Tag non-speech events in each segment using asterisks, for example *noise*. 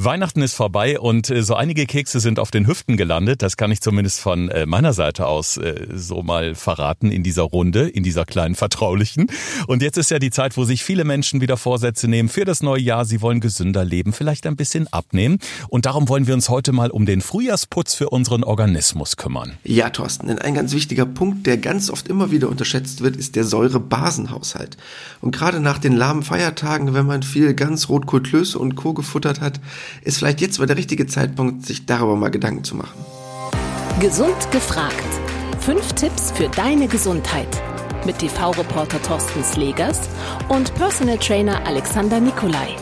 Weihnachten ist vorbei und äh, so einige Kekse sind auf den Hüften gelandet. Das kann ich zumindest von äh, meiner Seite aus äh, so mal verraten in dieser Runde, in dieser kleinen vertraulichen. Und jetzt ist ja die Zeit, wo sich viele Menschen wieder Vorsätze nehmen für das neue Jahr. Sie wollen gesünder leben, vielleicht ein bisschen abnehmen. Und darum wollen wir uns heute mal um den Frühjahrsputz für unseren Organismus kümmern. Ja, Thorsten, denn ein ganz wichtiger Punkt, der ganz oft immer wieder unterschätzt wird, ist der Säurebasenhaushalt. Und gerade nach den lahmen Feiertagen, wenn man viel ganz Rotkohlklöße und Co. gefuttert hat, ist vielleicht jetzt mal der richtige Zeitpunkt, sich darüber mal Gedanken zu machen. Gesund gefragt. Fünf Tipps für deine Gesundheit. Mit TV-Reporter Thorsten Slegers und Personal Trainer Alexander Nikolai.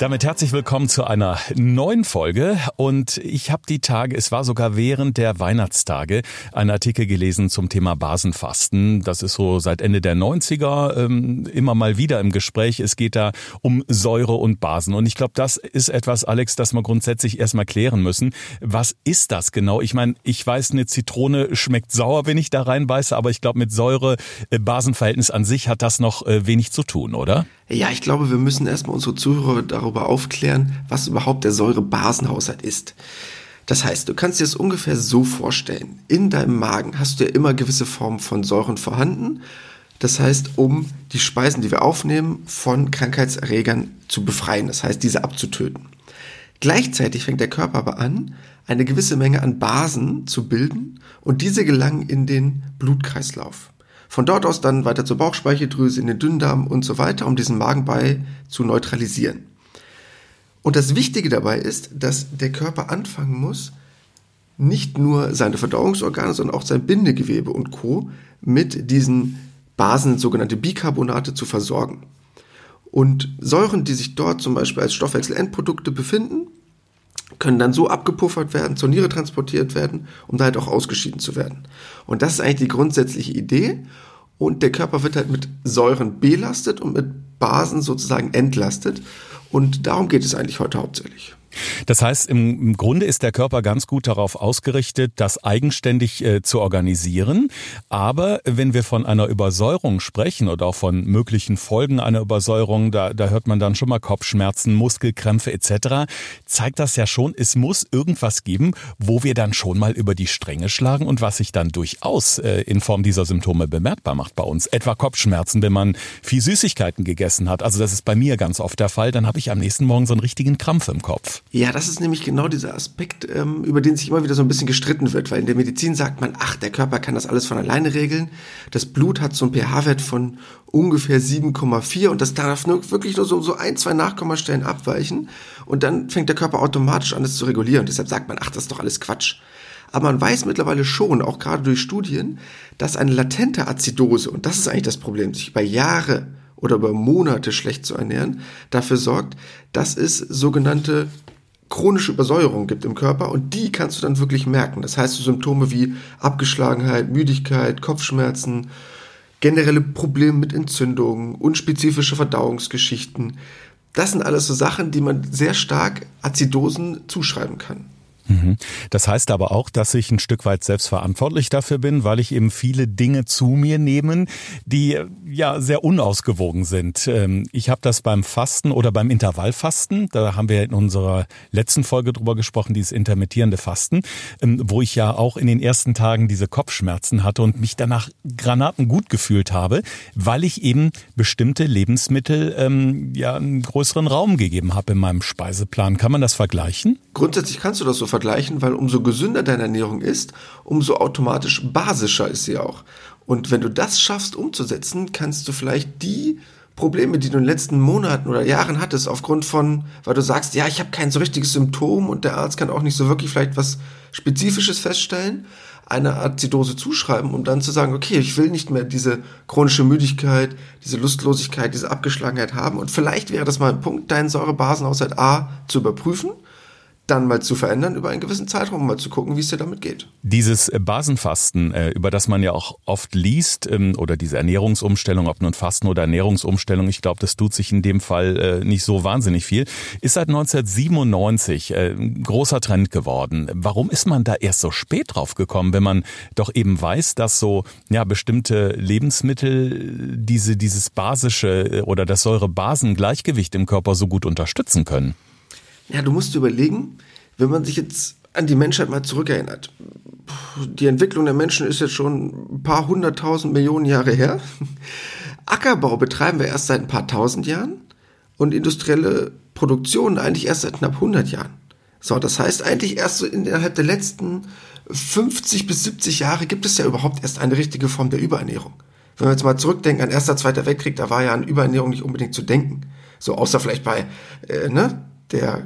Damit herzlich willkommen zu einer neuen Folge und ich habe die Tage, es war sogar während der Weihnachtstage, einen Artikel gelesen zum Thema Basenfasten. Das ist so seit Ende der 90er ähm, immer mal wieder im Gespräch. Es geht da um Säure und Basen und ich glaube, das ist etwas, Alex, das wir grundsätzlich erstmal klären müssen. Was ist das genau? Ich meine, ich weiß, eine Zitrone schmeckt sauer, wenn ich da reinbeiße, aber ich glaube, mit Säure-Basenverhältnis an sich hat das noch äh, wenig zu tun, oder? Ja, ich glaube, wir müssen erstmal unsere Zuhörer darüber aufklären, was überhaupt der Säurebasenhaushalt ist. Das heißt, du kannst dir das ungefähr so vorstellen. In deinem Magen hast du ja immer gewisse Formen von Säuren vorhanden. Das heißt, um die Speisen, die wir aufnehmen, von Krankheitserregern zu befreien. Das heißt, diese abzutöten. Gleichzeitig fängt der Körper aber an, eine gewisse Menge an Basen zu bilden und diese gelangen in den Blutkreislauf. Von dort aus dann weiter zur Bauchspeicheldrüse, in den Dünndarm und so weiter, um diesen Magenbrei zu neutralisieren. Und das Wichtige dabei ist, dass der Körper anfangen muss, nicht nur seine Verdauungsorgane, sondern auch sein Bindegewebe und Co. mit diesen Basen, sogenannte Bicarbonate, zu versorgen. Und Säuren, die sich dort zum Beispiel als Stoffwechselendprodukte befinden, können dann so abgepuffert werden, zur Niere transportiert werden, um da halt auch ausgeschieden zu werden. Und das ist eigentlich die grundsätzliche Idee. Und der Körper wird halt mit Säuren belastet und mit Basen sozusagen entlastet. Und darum geht es eigentlich heute hauptsächlich. Das heißt, im, Grunde ist der Körper ganz gut darauf ausgerichtet, das eigenständig äh, zu organisieren. Aber wenn wir von einer Übersäuerung sprechen oder auch von möglichen Folgen einer Übersäuerung, da, da hört man dann schon mal Kopfschmerzen, Muskelkrämpfe etc., zeigt das ja schon, es muss irgendwas geben, wo wir dann schon mal über die Stränge schlagen und was sich dann durchaus äh, in Form dieser Symptome bemerkbar macht bei uns. Etwa Kopfschmerzen, wenn man viel Süßigkeiten gegessen hat. Also das ist bei mir ganz oft der Fall. Dann habe ich am nächsten Morgen so einen richtigen Krampf im Kopf. Ja, das ist nämlich genau dieser Aspekt, ähm, über den sich immer wieder so ein bisschen gestritten wird, weil in der Medizin sagt man, ach, der Körper kann das alles von alleine regeln. Das Blut hat so einen pH-Wert von ungefähr 7,4 und das darf nur, wirklich nur so, so ein, zwei Nachkommastellen abweichen und dann fängt der Körper automatisch an, das zu regulieren. Deshalb sagt man, ach, das ist doch alles Quatsch. Aber man weiß mittlerweile schon, auch gerade durch Studien, dass eine latente Azidose, und das ist eigentlich das Problem, sich über Jahre oder über Monate schlecht zu ernähren, dafür sorgt, dass es sogenannte chronische Übersäuerung gibt im Körper und die kannst du dann wirklich merken. Das heißt, so Symptome wie Abgeschlagenheit, Müdigkeit, Kopfschmerzen, generelle Probleme mit Entzündungen, unspezifische Verdauungsgeschichten. Das sind alles so Sachen, die man sehr stark Azidosen zuschreiben kann. Mhm. Das heißt aber auch, dass ich ein Stück weit selbstverantwortlich dafür bin, weil ich eben viele Dinge zu mir nehme, die ja sehr unausgewogen sind. Ähm, ich habe das beim Fasten oder beim Intervallfasten, da haben wir in unserer letzten Folge drüber gesprochen, dieses intermittierende Fasten, ähm, wo ich ja auch in den ersten Tagen diese Kopfschmerzen hatte und mich danach Granaten gut gefühlt habe, weil ich eben bestimmte Lebensmittel ähm, ja einen größeren Raum gegeben habe in meinem Speiseplan. Kann man das vergleichen? Grundsätzlich kannst du das so vergleichen, weil umso gesünder deine Ernährung ist, umso automatisch basischer ist sie auch. Und wenn du das schaffst umzusetzen, kannst du vielleicht die Probleme, die du in den letzten Monaten oder Jahren hattest, aufgrund von, weil du sagst, ja, ich habe kein so richtiges Symptom und der Arzt kann auch nicht so wirklich vielleicht was Spezifisches feststellen, eine Azidose zuschreiben, um dann zu sagen, okay, ich will nicht mehr diese chronische Müdigkeit, diese Lustlosigkeit, diese Abgeschlagenheit haben und vielleicht wäre das mal ein Punkt, deinen Säurebasenhaushalt A zu überprüfen dann mal zu verändern über einen gewissen Zeitraum, mal zu gucken, wie es dir damit geht. Dieses Basenfasten, äh, über das man ja auch oft liest, ähm, oder diese Ernährungsumstellung, ob nun Fasten oder Ernährungsumstellung, ich glaube, das tut sich in dem Fall äh, nicht so wahnsinnig viel, ist seit 1997 äh, ein großer Trend geworden. Warum ist man da erst so spät drauf gekommen, wenn man doch eben weiß, dass so ja bestimmte Lebensmittel diese dieses basische oder das Säure-Basen-Gleichgewicht im Körper so gut unterstützen können? Ja, du musst überlegen, wenn man sich jetzt an die Menschheit mal zurückerinnert. Die Entwicklung der Menschen ist jetzt schon ein paar hunderttausend Millionen Jahre her. *laughs* Ackerbau betreiben wir erst seit ein paar tausend Jahren und industrielle Produktion eigentlich erst seit knapp 100 Jahren. So, das heißt eigentlich erst so innerhalb der letzten 50 bis 70 Jahre gibt es ja überhaupt erst eine richtige Form der Überernährung. Wenn wir jetzt mal zurückdenken an Erster, Zweiter Weltkrieg, da war ja an Überernährung nicht unbedingt zu denken. So außer vielleicht bei äh, ne, der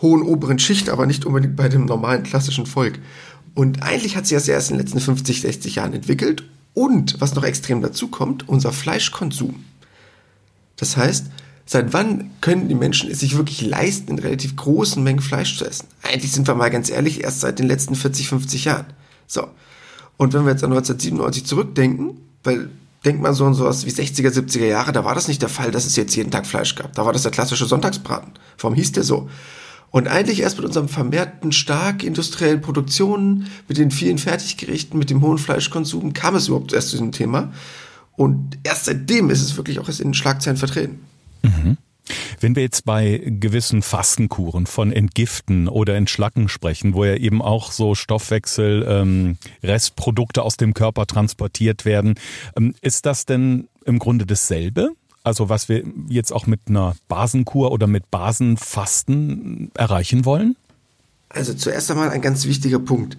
hohen oberen Schicht, aber nicht unbedingt bei dem normalen klassischen Volk. Und eigentlich hat sich das erst in den letzten 50, 60 Jahren entwickelt. Und was noch extrem dazu kommt, unser Fleischkonsum. Das heißt, seit wann können die Menschen es sich wirklich leisten, in relativ großen Mengen Fleisch zu essen? Eigentlich sind wir mal ganz ehrlich, erst seit den letzten 40, 50 Jahren. So. Und wenn wir jetzt an 1997 zurückdenken, weil denkt man so an sowas wie 60er, 70er Jahre, da war das nicht der Fall, dass es jetzt jeden Tag Fleisch gab. Da war das der klassische Sonntagsbraten. Warum hieß der so? Und eigentlich erst mit unserem vermehrten, stark industriellen Produktionen, mit den vielen Fertiggerichten, mit dem hohen Fleischkonsum kam es überhaupt erst zu diesem Thema. Und erst seitdem ist es wirklich auch erst in den Schlagzeilen vertreten. Mhm. Wenn wir jetzt bei gewissen Fastenkuren von Entgiften oder Entschlacken sprechen, wo ja eben auch so Stoffwechsel, ähm, Restprodukte aus dem Körper transportiert werden, ähm, ist das denn im Grunde dasselbe? Also was wir jetzt auch mit einer Basenkur oder mit Basenfasten erreichen wollen? Also zuerst einmal ein ganz wichtiger Punkt.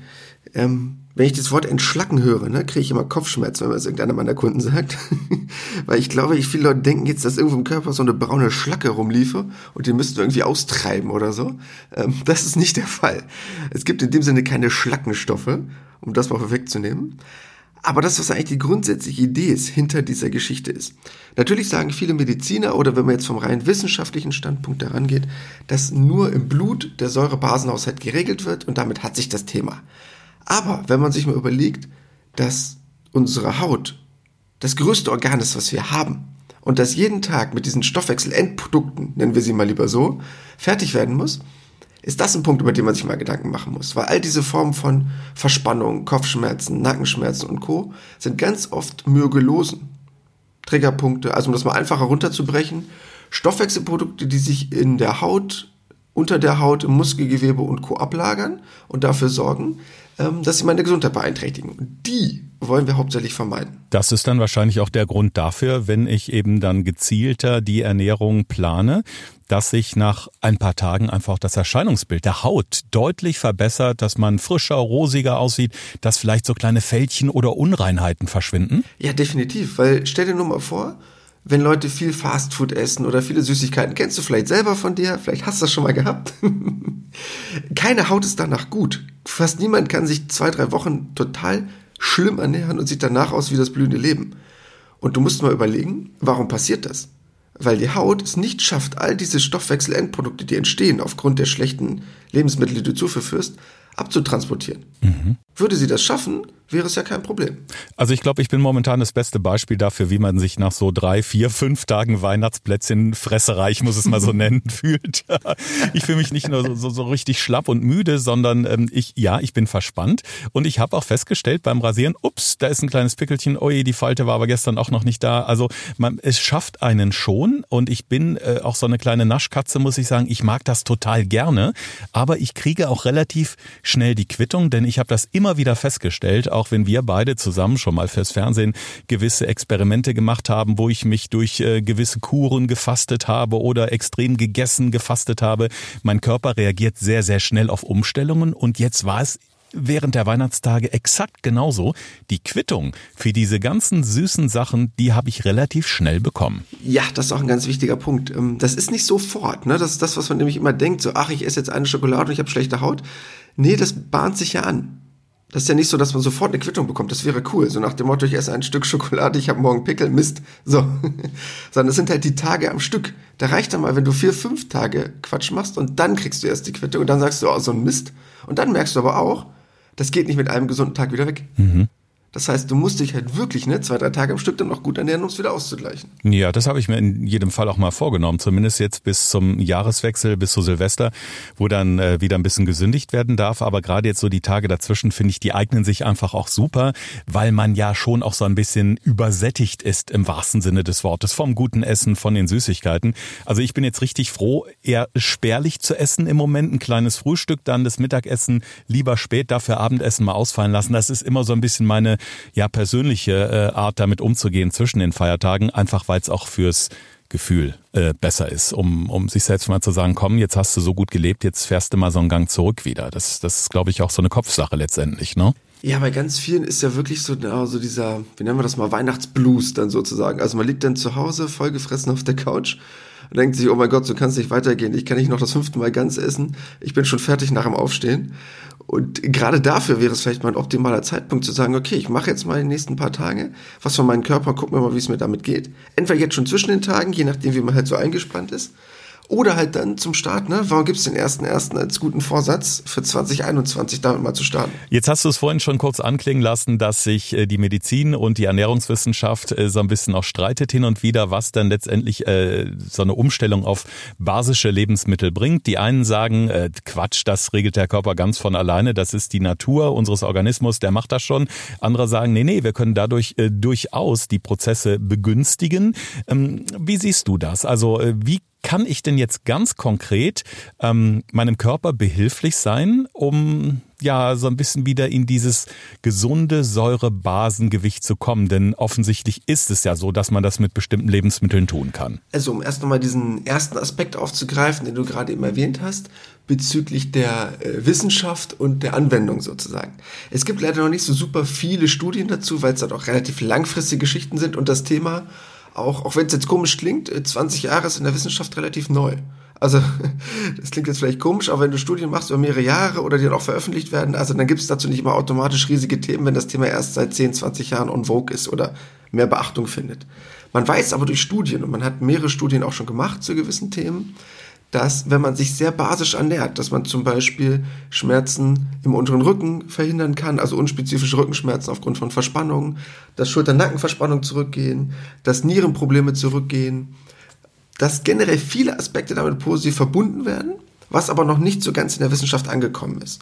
Ähm, wenn ich das Wort entschlacken höre, ne, kriege ich immer Kopfschmerz, wenn man es irgendeiner meiner Kunden sagt. *laughs* Weil ich glaube, ich, viele Leute denken jetzt, dass irgendwo im Körper so eine braune Schlacke rumliefe und die müssten irgendwie austreiben oder so. Ähm, *laughs* das ist nicht der Fall. Es gibt in dem Sinne keine Schlackenstoffe, um das mal vorwegzunehmen. Aber das, was eigentlich die grundsätzliche Idee ist hinter dieser Geschichte ist. Natürlich sagen viele Mediziner oder wenn man jetzt vom rein wissenschaftlichen Standpunkt daran geht, dass nur im Blut der Säurebasenhaushalt geregelt wird und damit hat sich das Thema. Aber wenn man sich mal überlegt, dass unsere Haut das größte Organ ist, was wir haben und dass jeden Tag mit diesen Stoffwechselendprodukten, nennen wir sie mal lieber so, fertig werden muss, ist das ein Punkt, über den man sich mal Gedanken machen muss. Weil all diese Formen von Verspannung, Kopfschmerzen, Nackenschmerzen und Co. sind ganz oft Myogelosen. Triggerpunkte, also um das mal einfacher runterzubrechen, Stoffwechselprodukte, die sich in der Haut, unter der Haut, im Muskelgewebe und Co. ablagern und dafür sorgen, ähm, dass sie meine Gesundheit beeinträchtigen. Die wollen wir hauptsächlich vermeiden. Das ist dann wahrscheinlich auch der Grund dafür, wenn ich eben dann gezielter die Ernährung plane, dass sich nach ein paar Tagen einfach das Erscheinungsbild der Haut deutlich verbessert, dass man frischer, rosiger aussieht, dass vielleicht so kleine Fältchen oder Unreinheiten verschwinden? Ja, definitiv, weil stell dir nur mal vor, wenn Leute viel Fastfood essen oder viele Süßigkeiten, kennst du vielleicht selber von dir, vielleicht hast du das schon mal gehabt. *laughs* Keine Haut ist danach gut. Fast niemand kann sich zwei, drei Wochen total schlimm ernähren und sieht danach aus wie das blühende Leben. Und du musst mal überlegen, warum passiert das? weil die Haut es nicht schafft, all diese Stoffwechselendprodukte, die entstehen aufgrund der schlechten Lebensmittel, die du zuführst, abzutransportieren. Mhm. Würde sie das schaffen, wäre es ja kein Problem. Also ich glaube, ich bin momentan das beste Beispiel dafür, wie man sich nach so drei, vier, fünf Tagen Weihnachtsplätzchen fresserei, ich muss es mal so *laughs* nennen, fühlt. Ich fühle mich nicht nur so, so, so, richtig schlapp und müde, sondern ähm, ich, ja, ich bin verspannt und ich habe auch festgestellt beim Rasieren, ups, da ist ein kleines Pickelchen, oi, die Falte war aber gestern auch noch nicht da. Also man, es schafft einen schon und ich bin äh, auch so eine kleine Naschkatze, muss ich sagen. Ich mag das total gerne, aber ich kriege auch relativ schnell die Quittung, denn ich habe das immer wieder festgestellt, auch wenn wir beide zusammen schon mal fürs Fernsehen gewisse Experimente gemacht haben, wo ich mich durch äh, gewisse Kuren gefastet habe oder extrem gegessen gefastet habe. Mein Körper reagiert sehr, sehr schnell auf Umstellungen und jetzt war es während der Weihnachtstage exakt genauso. Die Quittung für diese ganzen süßen Sachen, die habe ich relativ schnell bekommen. Ja, das ist auch ein ganz wichtiger Punkt. Ähm, das ist nicht sofort, ne? Das ist das, was man nämlich immer denkt, so, ach, ich esse jetzt eine Schokolade und ich habe schlechte Haut. Nee, das bahnt sich ja an. Das ist ja nicht so, dass man sofort eine Quittung bekommt. Das wäre cool. So nach dem Motto, ich esse ein Stück Schokolade, ich habe morgen Pickel, Mist. So. *laughs* Sondern es sind halt die Tage am Stück. Da reicht dann mal, wenn du vier, fünf Tage Quatsch machst und dann kriegst du erst die Quittung und dann sagst du, oh, so ein Mist. Und dann merkst du aber auch, das geht nicht mit einem gesunden Tag wieder weg. Mhm. Das heißt, du musst dich halt wirklich ne, zwei, drei Tage am Stück dann noch gut ernähren, um es wieder auszugleichen. Ja, das habe ich mir in jedem Fall auch mal vorgenommen. Zumindest jetzt bis zum Jahreswechsel, bis zu Silvester, wo dann äh, wieder ein bisschen gesündigt werden darf. Aber gerade jetzt so die Tage dazwischen, finde ich, die eignen sich einfach auch super, weil man ja schon auch so ein bisschen übersättigt ist im wahrsten Sinne des Wortes. Vom guten Essen, von den Süßigkeiten. Also ich bin jetzt richtig froh, eher spärlich zu essen im Moment. Ein kleines Frühstück, dann das Mittagessen lieber spät, dafür Abendessen mal ausfallen lassen. Das ist immer so ein bisschen meine ja persönliche äh, Art damit umzugehen zwischen den Feiertagen, einfach weil es auch fürs Gefühl äh, besser ist, um, um sich selbst mal zu sagen, komm, jetzt hast du so gut gelebt, jetzt fährst du mal so einen Gang zurück wieder. Das, das ist, glaube ich, auch so eine Kopfsache letztendlich, ne? Ja, bei ganz vielen ist ja wirklich so also dieser, wie nennen wir das mal, Weihnachtsblues dann sozusagen. Also man liegt dann zu Hause, vollgefressen auf der Couch und denkt sich, oh mein Gott, so kann es nicht weitergehen. Ich kann nicht noch das fünfte Mal ganz essen. Ich bin schon fertig nach dem Aufstehen. Und gerade dafür wäre es vielleicht mal ein optimaler Zeitpunkt zu sagen, okay, ich mache jetzt mal die nächsten paar Tage was von meinem Körper, gucken wir mal, wie es mir damit geht. Entweder jetzt schon zwischen den Tagen, je nachdem, wie man halt so eingespannt ist, oder halt dann zum Start, ne? Warum gibt's den ersten ersten als guten Vorsatz für 2021 damit mal zu starten? Jetzt hast du es vorhin schon kurz anklingen lassen, dass sich äh, die Medizin und die Ernährungswissenschaft äh, so ein bisschen auch streitet hin und wieder, was dann letztendlich äh, so eine Umstellung auf basische Lebensmittel bringt. Die einen sagen, äh, Quatsch, das regelt der Körper ganz von alleine, das ist die Natur unseres Organismus, der macht das schon. Andere sagen, nee, nee, wir können dadurch äh, durchaus die Prozesse begünstigen. Ähm, wie siehst du das? Also äh, wie kann ich denn jetzt ganz konkret ähm, meinem Körper behilflich sein, um ja so ein bisschen wieder in dieses gesunde Säurebasengewicht zu kommen? Denn offensichtlich ist es ja so, dass man das mit bestimmten Lebensmitteln tun kann. Also um erst nochmal diesen ersten Aspekt aufzugreifen, den du gerade eben erwähnt hast, bezüglich der äh, Wissenschaft und der Anwendung sozusagen. Es gibt leider noch nicht so super viele Studien dazu, weil es halt auch relativ langfristige Geschichten sind und das Thema auch, auch wenn es jetzt komisch klingt, 20 äh, Jahre ist in der Wissenschaft relativ neu. Also, *laughs* das klingt jetzt vielleicht komisch, aber wenn du Studien machst über mehrere Jahre oder die dann auch veröffentlicht werden, also dann gibt es dazu nicht immer automatisch riesige Themen, wenn das Thema erst seit 10, 20 Jahren on vogue ist oder mehr Beachtung findet. Man weiß aber durch Studien, und man hat mehrere Studien auch schon gemacht zu gewissen Themen, dass wenn man sich sehr basisch ernährt, dass man zum Beispiel Schmerzen im unteren Rücken verhindern kann, also unspezifische Rückenschmerzen aufgrund von Verspannungen, dass Schulter-Nackenverspannungen zurückgehen, dass Nierenprobleme zurückgehen, dass generell viele Aspekte damit positiv verbunden werden, was aber noch nicht so ganz in der Wissenschaft angekommen ist.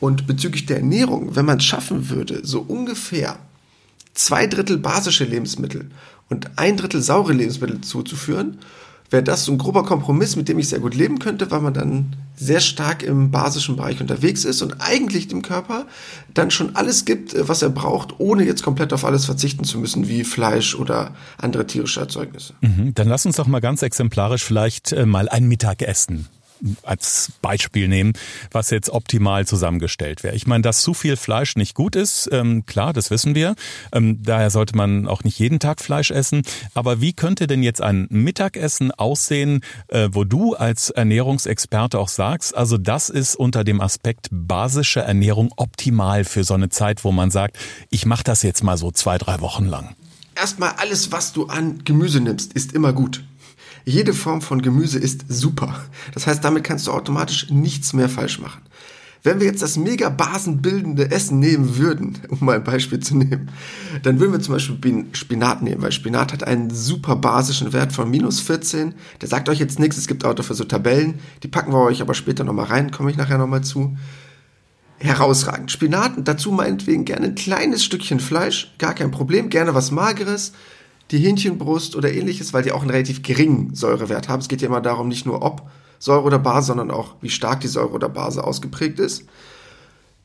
Und bezüglich der Ernährung, wenn man es schaffen würde, so ungefähr zwei Drittel basische Lebensmittel und ein Drittel saure Lebensmittel zuzuführen wäre das so ein grober Kompromiss, mit dem ich sehr gut leben könnte, weil man dann sehr stark im basischen Bereich unterwegs ist und eigentlich dem Körper dann schon alles gibt, äh, was er braucht, ohne jetzt komplett auf alles verzichten zu müssen, wie Fleisch oder andere tierische Erzeugnisse. Mhm, dann lass uns doch mal ganz exemplarisch vielleicht äh, mal ein Mittagessen als Beispiel nehmen, was jetzt optimal zusammengestellt wäre. Ich meine, dass zu viel Fleisch nicht gut ist, ähm, klar, das wissen wir. Ähm, daher sollte man auch nicht jeden Tag Fleisch essen. Aber wie könnte denn jetzt ein Mittagessen aussehen, äh, wo du als Ernährungsexperte auch sagst, also das ist unter dem Aspekt basische Ernährung optimal für so eine Zeit, wo man sagt, ich mache das jetzt mal so zwei, drei Wochen lang? Erstmal alles, was du an Gemüse nimmst, ist immer gut. Jede Form von Gemüse ist super. Das heißt, damit kannst du automatisch nichts mehr falsch machen. Wenn wir jetzt das mega basenbildende Essen nehmen würden, *laughs* um mal ein Beispiel zu nehmen, dann würden wir zum Beispiel Spinat nehmen, weil Spinat hat einen super basischen Wert von minus 14. Der sagt euch jetzt nichts, es gibt auch dafür so Tabellen, die packen wir euch aber später nochmal rein, komme ich nachher nochmal zu. Herausragend. Spinat, dazu meinetwegen gerne ein kleines Stückchen Fleisch, gar kein Problem, gerne was Mageres, die Hähnchenbrust oder ähnliches, weil die auch einen relativ geringen Säurewert haben. Es geht ja immer darum, nicht nur ob Säure oder Base, sondern auch, wie stark die Säure oder Base ausgeprägt ist.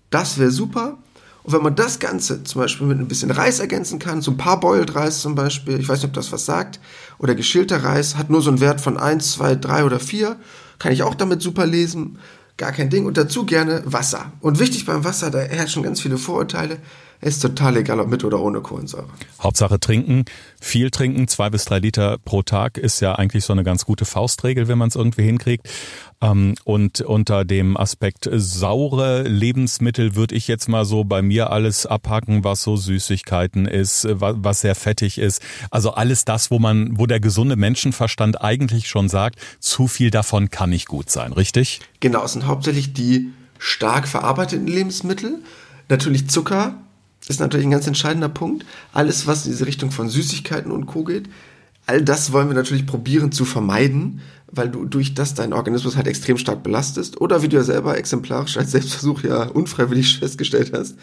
Das wäre super. Und wenn man das Ganze zum Beispiel mit ein bisschen Reis ergänzen kann, so ein paar Boiled Reis zum Beispiel, ich weiß nicht, ob das was sagt, oder geschälter Reis, hat nur so einen Wert von 1, 2, 3 oder 4, kann ich auch damit super lesen, gar kein Ding. Und dazu gerne Wasser. Und wichtig beim Wasser, da herrschen ganz viele Vorurteile, ist total egal, ob mit oder ohne Kohlensäure. Hauptsache trinken, viel trinken, zwei bis drei Liter pro Tag ist ja eigentlich so eine ganz gute Faustregel, wenn man es irgendwie hinkriegt. Ähm, und unter dem Aspekt saure Lebensmittel würde ich jetzt mal so bei mir alles abhacken, was so Süßigkeiten ist, was sehr fettig ist. Also alles das, wo man, wo der gesunde Menschenverstand eigentlich schon sagt, zu viel davon kann nicht gut sein, richtig? Genau, es sind hauptsächlich die stark verarbeiteten Lebensmittel. Natürlich Zucker ist natürlich ein ganz entscheidender Punkt. Alles, was in diese Richtung von Süßigkeiten und Co. geht, all das wollen wir natürlich probieren zu vermeiden weil du durch das deinen Organismus halt extrem stark belastest oder wie du ja selber exemplarisch als Selbstversuch ja unfreiwillig *laughs* festgestellt hast,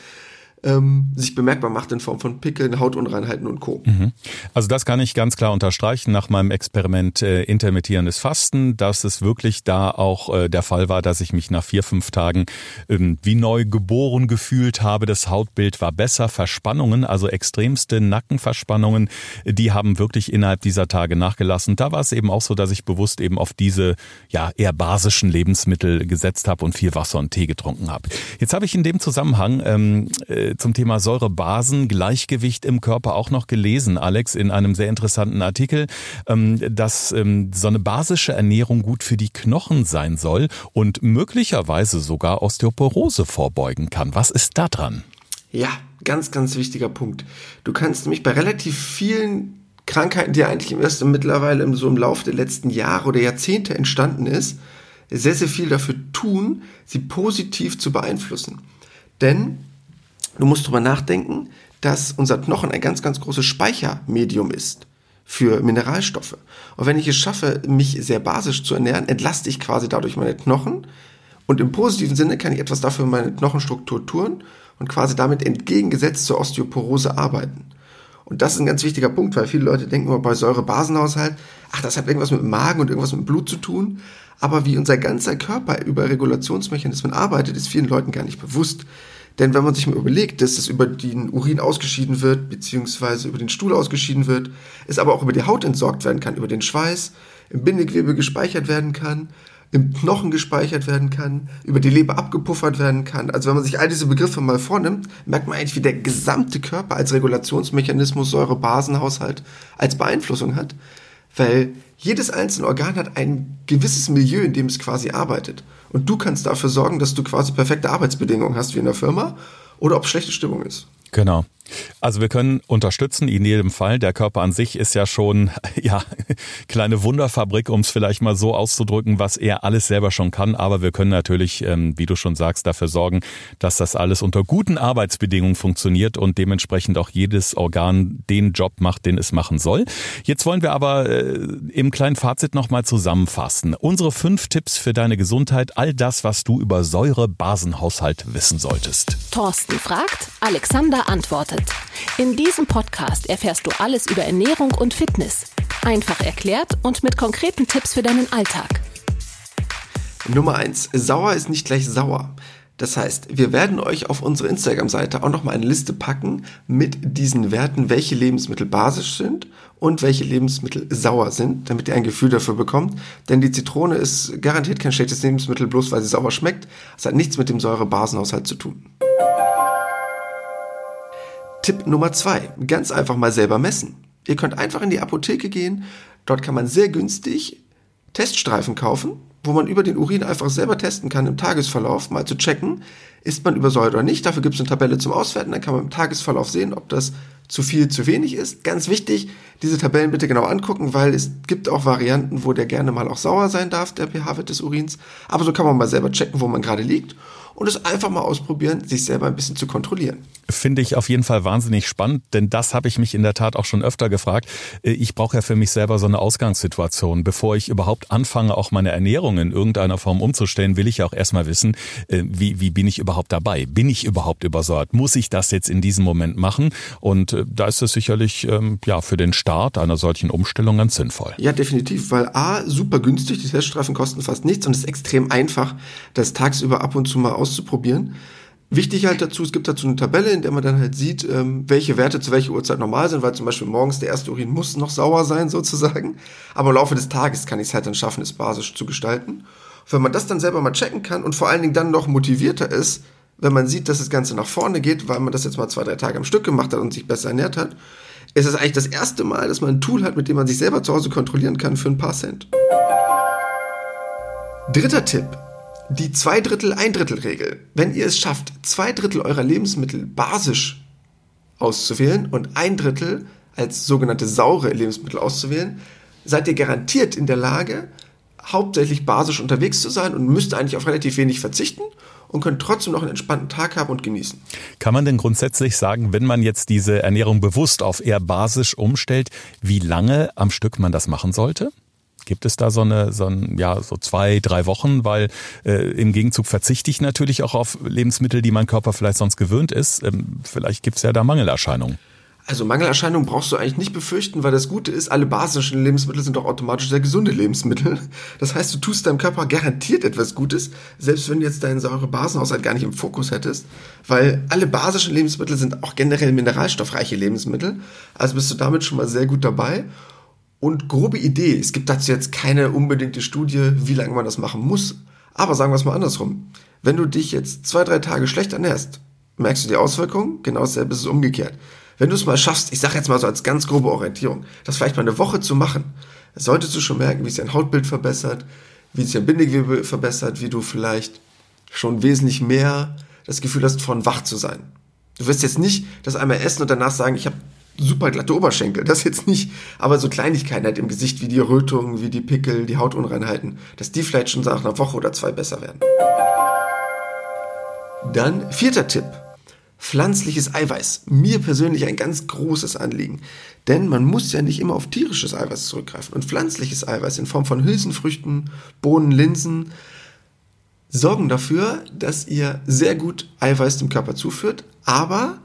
ähm, sich bemerkbar macht in Form von Pickeln, Hautunreinheiten und Co. Mhm. Also das kann ich ganz klar unterstreichen nach meinem Experiment äh, intermittierendes Fasten, dass es wirklich da auch äh, der Fall war, dass ich mich nach vier, fünf Tagen ähm, wie neu geboren gefühlt habe. Das Hautbild war besser. Verspannungen, also extremste Nackenverspannungen, die haben wirklich innerhalb dieser Tage nachgelassen. Da war es eben auch so, dass ich bewusst eben auf diese ja eher basischen Lebensmittel gesetzt habe und viel Wasser und Tee getrunken habe. Jetzt habe ich in dem Zusammenhang ähm, äh, zum Thema Säurebasen, Gleichgewicht im Körper auch noch gelesen, Alex, in einem sehr interessanten Artikel, ähm, dass ähm, so eine basische Ernährung gut für die Knochen sein soll und möglicherweise sogar Osteoporose vorbeugen kann. Was ist da dran? Ja, ganz, ganz wichtiger Punkt. Du kannst nämlich bei relativ vielen Krankheiten, die eigentlich erst mittlerweile so im Laufe der letzten Jahre oder Jahrzehnte entstanden ist, sehr, sehr viel dafür tun, sie positiv zu beeinflussen. Denn Du musst drüber nachdenken, dass unser Knochen ein ganz, ganz großes Speichermedium ist für Mineralstoffe. Und wenn ich es schaffe, mich sehr basisch zu ernähren, entlaste ich quasi dadurch meine Knochen. Und im positiven Sinne kann ich etwas dafür meine Knochenstruktur tun und quasi damit entgegengesetzt zur Osteoporose arbeiten. Und das ist ein ganz wichtiger Punkt, weil viele Leute denken immer bei Säurebasenhaushalt, ach, das hat irgendwas mit dem Magen und irgendwas mit Blut zu tun. Aber wie unser ganzer Körper über Regulationsmechanismen arbeitet, ist vielen Leuten gar nicht bewusst. Denn wenn man sich mal überlegt, dass es über den Urin ausgeschieden wird, beziehungsweise über den Stuhl ausgeschieden wird, es aber auch über die Haut entsorgt werden kann, über den Schweiß, im Bindegewebe gespeichert werden kann, im Knochen gespeichert werden kann, über die Leber abgepuffert werden kann. Also wenn man sich all diese Begriffe mal vornimmt, merkt man eigentlich, wie der gesamte Körper als Regulationsmechanismus Säurebasenhaushalt als Beeinflussung hat, weil jedes einzelne Organ hat ein gewisses Milieu, in dem es quasi arbeitet. Und du kannst dafür sorgen, dass du quasi perfekte Arbeitsbedingungen hast wie in der Firma oder ob schlechte Stimmung ist. Genau. Also wir können unterstützen, in jedem Fall. Der Körper an sich ist ja schon, *laughs* ja, kleine Wunderfabrik, um es vielleicht mal so auszudrücken, was er alles selber schon kann. Aber wir können natürlich, ähm, wie du schon sagst, dafür sorgen, dass das alles unter guten Arbeitsbedingungen funktioniert und dementsprechend auch jedes Organ den Job macht, den es machen soll. Jetzt wollen wir aber äh, im kleinen Fazit nochmal zusammenfassen. Unsere fünf Tipps für deine Gesundheit, all das, was du über Säurebasenhaushalt wissen solltest. Thorsten fragt, Alexander antwortet. In diesem Podcast erfährst du alles über Ernährung und Fitness. Einfach erklärt und mit konkreten Tipps für deinen Alltag. Nummer eins: Sauer ist nicht gleich sauer. Das heißt, wir werden euch auf unsere Instagram-Seite auch nochmal eine Liste packen mit diesen Werten, welche Lebensmittel basisch sind und welche Lebensmittel sauer sind, damit ihr ein Gefühl dafür bekommt. Denn die Zitrone ist garantiert kein schlechtes Lebensmittel, bloß weil sie sauer schmeckt. Es hat nichts mit dem Säurebasenhaushalt zu tun. Tipp Nummer zwei, ganz einfach mal selber messen. Ihr könnt einfach in die Apotheke gehen, dort kann man sehr günstig Teststreifen kaufen, wo man über den Urin einfach selber testen kann im Tagesverlauf, mal zu checken, ist man übersäuert oder nicht. Dafür gibt es eine Tabelle zum Auswerten, dann kann man im Tagesverlauf sehen, ob das zu viel, zu wenig ist. Ganz wichtig, diese Tabellen bitte genau angucken, weil es gibt auch Varianten, wo der gerne mal auch sauer sein darf, der pH-Wert des Urins. Aber so kann man mal selber checken, wo man gerade liegt und es einfach mal ausprobieren, sich selber ein bisschen zu kontrollieren. Finde ich auf jeden Fall wahnsinnig spannend, denn das habe ich mich in der Tat auch schon öfter gefragt. Äh, ich brauche ja für mich selber so eine Ausgangssituation. Bevor ich überhaupt anfange, auch meine Ernährung in irgendeiner Form umzustellen, will ich ja auch erstmal wissen, äh, wie, wie bin ich überhaupt dabei? Bin ich überhaupt übersäuert? Muss ich das jetzt in diesem Moment machen? Und äh, da ist es sicherlich ähm, ja für den Start einer solchen Umstellung ganz sinnvoll. Ja, definitiv, weil A, super günstig, die Teststreifen kosten fast nichts und es ist extrem einfach, das tagsüber ab und zu mal auszuprobieren. Wichtig halt dazu, es gibt dazu eine Tabelle, in der man dann halt sieht, ähm, welche Werte zu welcher Uhrzeit normal sind, weil zum Beispiel morgens der erste Urin muss noch sauer sein sozusagen, aber im Laufe des Tages kann ich es halt dann schaffen, es basisch zu gestalten. Wenn man das dann selber mal checken kann und vor allen Dingen dann noch motivierter ist, wenn man sieht, dass das Ganze nach vorne geht, weil man das jetzt mal zwei, drei Tage am Stück gemacht hat und sich besser ernährt hat, ist es eigentlich das erste Mal, dass man ein Tool hat, mit dem man sich selber zu Hause kontrollieren kann für ein paar Cent. Dritter Tipp. Die zwei Drittel, ein Drittel Regel. Wenn ihr es schafft, zwei Drittel eurer Lebensmittel basisch auszuwählen und ein Drittel als sogenannte saure Lebensmittel auszuwählen, seid ihr garantiert in der Lage, hauptsächlich basisch unterwegs zu sein und müsst eigentlich auf relativ wenig verzichten und könnt trotzdem noch einen entspannten Tag haben und genießen. Kann man denn grundsätzlich sagen, wenn man jetzt diese Ernährung bewusst auf eher basisch umstellt, wie lange am Stück man das machen sollte? Gibt es da so eine, so ein, ja, so zwei, drei Wochen, weil äh, im Gegenzug verzichte ich natürlich auch auf Lebensmittel, die mein Körper vielleicht sonst gewöhnt ist. Ähm, vielleicht gibt es ja da Mangelerscheinungen. Also Mangelerscheinungen brauchst du eigentlich nicht befürchten, weil das Gute ist, alle basischen Lebensmittel sind doch automatisch sehr gesunde Lebensmittel. Das heißt, du tust deinem Körper garantiert etwas Gutes, selbst wenn du jetzt deinen Säure-Basenhaushalt gar nicht im Fokus hättest, weil alle basischen Lebensmittel sind auch generell mineralstoffreiche Lebensmittel. Also bist du damit schon mal sehr gut dabei. Und grobe Idee, es gibt dazu jetzt keine unbedingte Studie, wie lange man das machen muss. Aber sagen wir es mal andersrum. Wenn du dich jetzt zwei, drei Tage schlecht ernährst, merkst du die Auswirkungen? Genau dasselbe ist es umgekehrt. Wenn du es mal schaffst, ich sage jetzt mal so als ganz grobe Orientierung, das vielleicht mal eine Woche zu machen, solltest du schon merken, wie sich dein Hautbild verbessert, wie sich dein Bindegewebe verbessert, wie du vielleicht schon wesentlich mehr das Gefühl hast, von wach zu sein. Du wirst jetzt nicht das einmal essen und danach sagen, ich habe super glatte Oberschenkel, das jetzt nicht, aber so Kleinigkeiten halt im Gesicht wie die Rötungen, wie die Pickel, die Hautunreinheiten, dass die vielleicht schon nach einer Woche oder zwei besser werden. Dann vierter Tipp. Pflanzliches Eiweiß. Mir persönlich ein ganz großes Anliegen. Denn man muss ja nicht immer auf tierisches Eiweiß zurückgreifen. Und pflanzliches Eiweiß in Form von Hülsenfrüchten, Bohnen, Linsen sorgen dafür, dass ihr sehr gut Eiweiß dem Körper zuführt, aber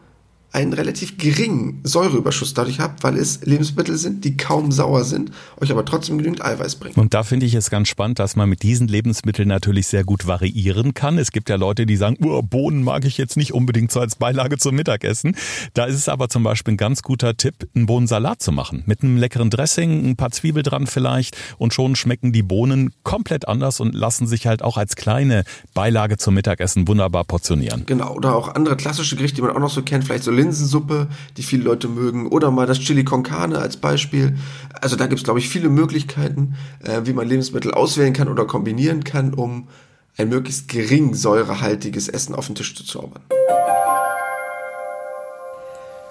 einen relativ geringen Säureüberschuss dadurch habt, weil es Lebensmittel sind, die kaum sauer sind, euch aber trotzdem genügend Eiweiß bringen. Und da finde ich es ganz spannend, dass man mit diesen Lebensmitteln natürlich sehr gut variieren kann. Es gibt ja Leute, die sagen, oh, Bohnen mag ich jetzt nicht unbedingt so als Beilage zum Mittagessen. Da ist es aber zum Beispiel ein ganz guter Tipp, einen Bohnensalat zu machen. Mit einem leckeren Dressing, ein paar Zwiebel dran vielleicht und schon schmecken die Bohnen komplett anders und lassen sich halt auch als kleine Beilage zum Mittagessen wunderbar portionieren. Genau, oder auch andere klassische Gerichte, die man auch noch so kennt, vielleicht so Linsensuppe, die viele Leute mögen, oder mal das Chili con Carne als Beispiel. Also da gibt es, glaube ich, viele Möglichkeiten, äh, wie man Lebensmittel auswählen kann oder kombinieren kann, um ein möglichst gering säurehaltiges Essen auf den Tisch zu zaubern.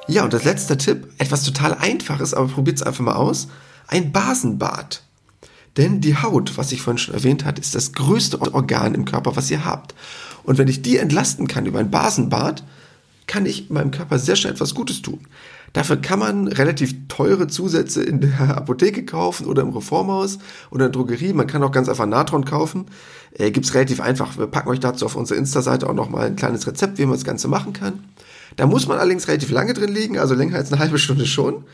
Ja, und das letzte Tipp, etwas total einfaches, aber probiert es einfach mal aus, ein Basenbad. Denn die Haut, was ich vorhin schon erwähnt habe, ist das größte Organ im Körper, was ihr habt. Und wenn ich die entlasten kann über ein Basenbad, kann ich meinem Körper sehr schnell etwas Gutes tun. Dafür kann man relativ teure Zusätze in der *laughs* Apotheke kaufen oder im Reformhaus oder in der Drogerie. Man kann auch ganz einfach Natron kaufen. Äh, gibt's relativ einfach. Wir packen euch dazu auf unsere Insta-Seite auch nochmal ein kleines Rezept, wie man das Ganze machen kann. Da muss man allerdings relativ lange drin liegen, also länger als eine halbe Stunde schon.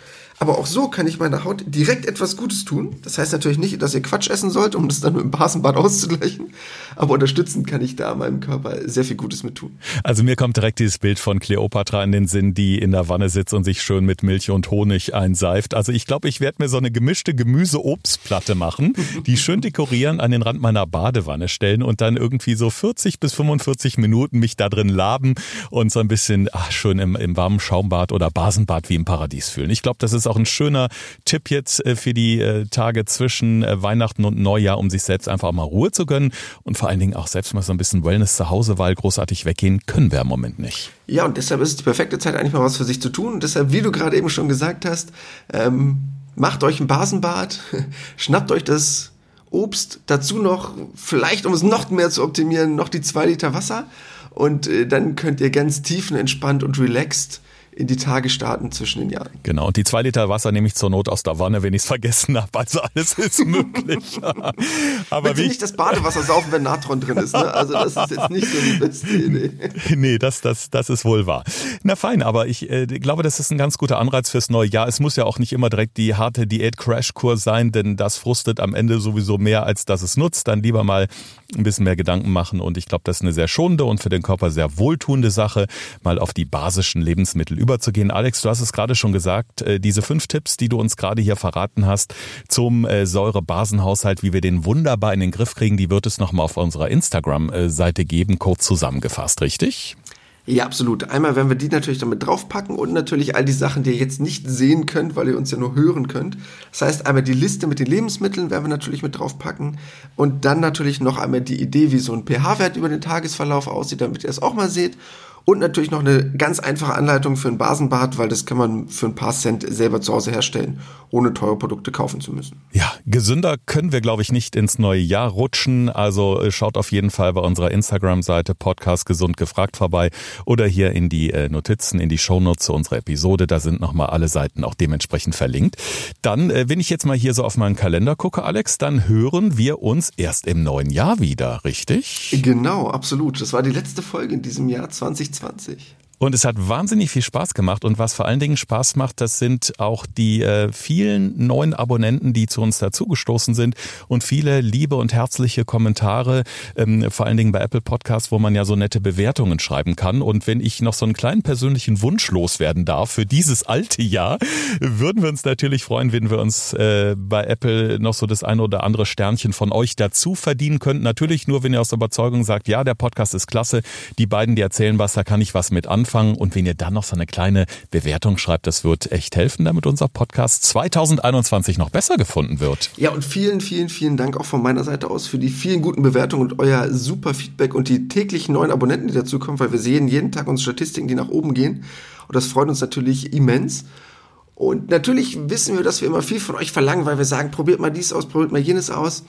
Aber auch so kann ich meiner Haut direkt etwas Gutes tun. Das heißt natürlich nicht, dass ihr Quatsch essen sollt, um das dann mit dem Basenbad *laughs* auszugleichen. Aber unterstützend kann ich da meinem Körper sehr viel Gutes mit tun. Also mir kommt direkt dieses Bild von Cleopatra in den Sinn, die in der Wanne sitzt und sich schön mit Milch und Honig einseift. Also ich glaube, ich werde mir so eine gemischte Gemüse-Obstplatte machen, *laughs* die schön dekorieren, an den Rand meiner Badewanne stellen und dann irgendwie so 40 bis 45 Minuten mich da drin laben und so ein bisschen ach, schön im, im warmen Schaumbad oder Basenbad wie im Paradies fühlen. Ich glaube, das ist auch ein schöner Tipp jetzt äh, für die äh, Tage zwischen äh, Weihnachten und Neujahr, um sich selbst einfach mal Ruhe zu gönnen und vor allen Dingen auch selbst mal so ein bisschen Wellness zu Hause, weil großartig weggehen können wir im Moment nicht. Ja, und deshalb ist es die perfekte Zeit, eigentlich mal was für sich zu tun. Und deshalb, wie du gerade eben schon gesagt hast, ähm, macht euch ein Basenbad, *laughs* schnappt euch das Obst, dazu noch, vielleicht um es noch mehr zu optimieren, noch die zwei Liter Wasser und äh, dann könnt ihr ganz tiefenentspannt und relaxed in die Tage starten zwischen den Jahren. Genau, und die zwei Liter Wasser nehme ich zur Not aus der Wanne, wenn ich es vergessen habe. Also alles ist *laughs* möglich. Aber Bitte wie nicht das Badewasser saufen, wenn Natron drin ist. Ne? Also das ist jetzt nicht so die beste Idee. *laughs* nee, das, das, das ist wohl wahr. Na fein, aber ich äh, glaube, das ist ein ganz guter Anreiz fürs neue Jahr. Es muss ja auch nicht immer direkt die harte Diät-Crash-Kur sein, denn das frustet am Ende sowieso mehr, als dass es nutzt. Dann lieber mal ein bisschen mehr Gedanken machen und ich glaube, das ist eine sehr schonende und für den Körper sehr wohltuende Sache, mal auf die basischen Lebensmittel überzugehen. Alex, du hast es gerade schon gesagt, äh, diese fünf Tipps, die du uns gerade hier verraten hast zum äh, Säurebasenhaushalt, wie wir den wunderbar in den Griff kriegen, die wird es nochmal auf unserer Instagram-Seite geben, kurz zusammengefasst, richtig? Ja, absolut. Einmal werden wir die natürlich damit draufpacken und natürlich all die Sachen, die ihr jetzt nicht sehen könnt, weil ihr uns ja nur hören könnt. Das heißt, einmal die Liste mit den Lebensmitteln werden wir natürlich mit draufpacken und dann natürlich noch einmal die Idee, wie so ein pH-Wert über den Tagesverlauf aussieht, damit ihr es auch mal seht. Und natürlich noch eine ganz einfache Anleitung für ein Basenbad, weil das kann man für ein paar Cent selber zu Hause herstellen, ohne teure Produkte kaufen zu müssen. Ja, gesünder können wir, glaube ich, nicht ins neue Jahr rutschen. Also äh, schaut auf jeden Fall bei unserer Instagram-Seite Podcast Gesund gefragt vorbei oder hier in die äh, Notizen, in die Shownotes zu unserer Episode. Da sind nochmal alle Seiten auch dementsprechend verlinkt. Dann, äh, wenn ich jetzt mal hier so auf meinen Kalender gucke, Alex, dann hören wir uns erst im neuen Jahr wieder, richtig? Genau, absolut. Das war die letzte Folge in diesem Jahr 2020. 2020. Und es hat wahnsinnig viel Spaß gemacht. Und was vor allen Dingen Spaß macht, das sind auch die äh, vielen neuen Abonnenten, die zu uns dazugestoßen sind und viele liebe und herzliche Kommentare, ähm, vor allen Dingen bei Apple Podcasts, wo man ja so nette Bewertungen schreiben kann. Und wenn ich noch so einen kleinen persönlichen Wunsch loswerden darf für dieses alte Jahr, würden wir uns natürlich freuen, wenn wir uns äh, bei Apple noch so das eine oder andere Sternchen von euch dazu verdienen könnten. Natürlich nur, wenn ihr aus Überzeugung sagt, ja, der Podcast ist klasse, die beiden, die erzählen was, da kann ich was mit anfangen anfangen. Und wenn ihr dann noch so eine kleine Bewertung schreibt, das wird echt helfen, damit unser Podcast 2021 noch besser gefunden wird. Ja, und vielen, vielen, vielen Dank auch von meiner Seite aus für die vielen guten Bewertungen und euer super Feedback und die täglichen neuen Abonnenten, die dazukommen, weil wir sehen jeden Tag unsere Statistiken, die nach oben gehen. Und das freut uns natürlich immens. Und natürlich wissen wir, dass wir immer viel von euch verlangen, weil wir sagen, probiert mal dies aus, probiert mal jenes aus.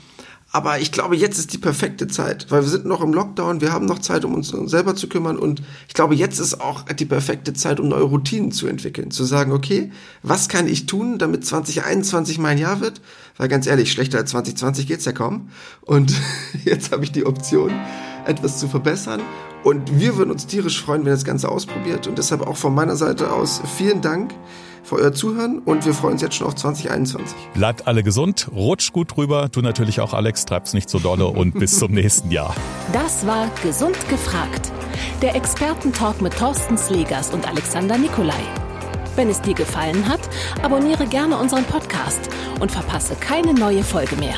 Aber ich glaube, jetzt ist die perfekte Zeit, weil wir sind noch im Lockdown, wir haben noch Zeit, um uns selber zu kümmern und ich glaube, jetzt ist auch die perfekte Zeit, um neue Routinen zu entwickeln. Zu sagen, okay, was kann ich tun, damit 2021 mein Jahr wird? Weil ganz ehrlich, schlechter als 2020 geht's ja kaum. Und *laughs* jetzt habe ich die Option, etwas zu verbessern. Und wir würden uns tierisch freuen, wenn ihr das Ganze ausprobiert. Und deshalb auch von meiner Seite aus vielen Dank für euer Zuhören und wir freuen uns jetzt schon auf 2021. Bleibt alle gesund, rutscht gut drüber. Du natürlich auch, Alex, treib's nicht so dolle und bis zum *laughs* nächsten Jahr. Das war Gesund gefragt. Der Expertentalk mit Thorsten Slegers und Alexander Nikolai. Wenn es dir gefallen hat, abonniere gerne unseren Podcast und verpasse keine neue Folge mehr.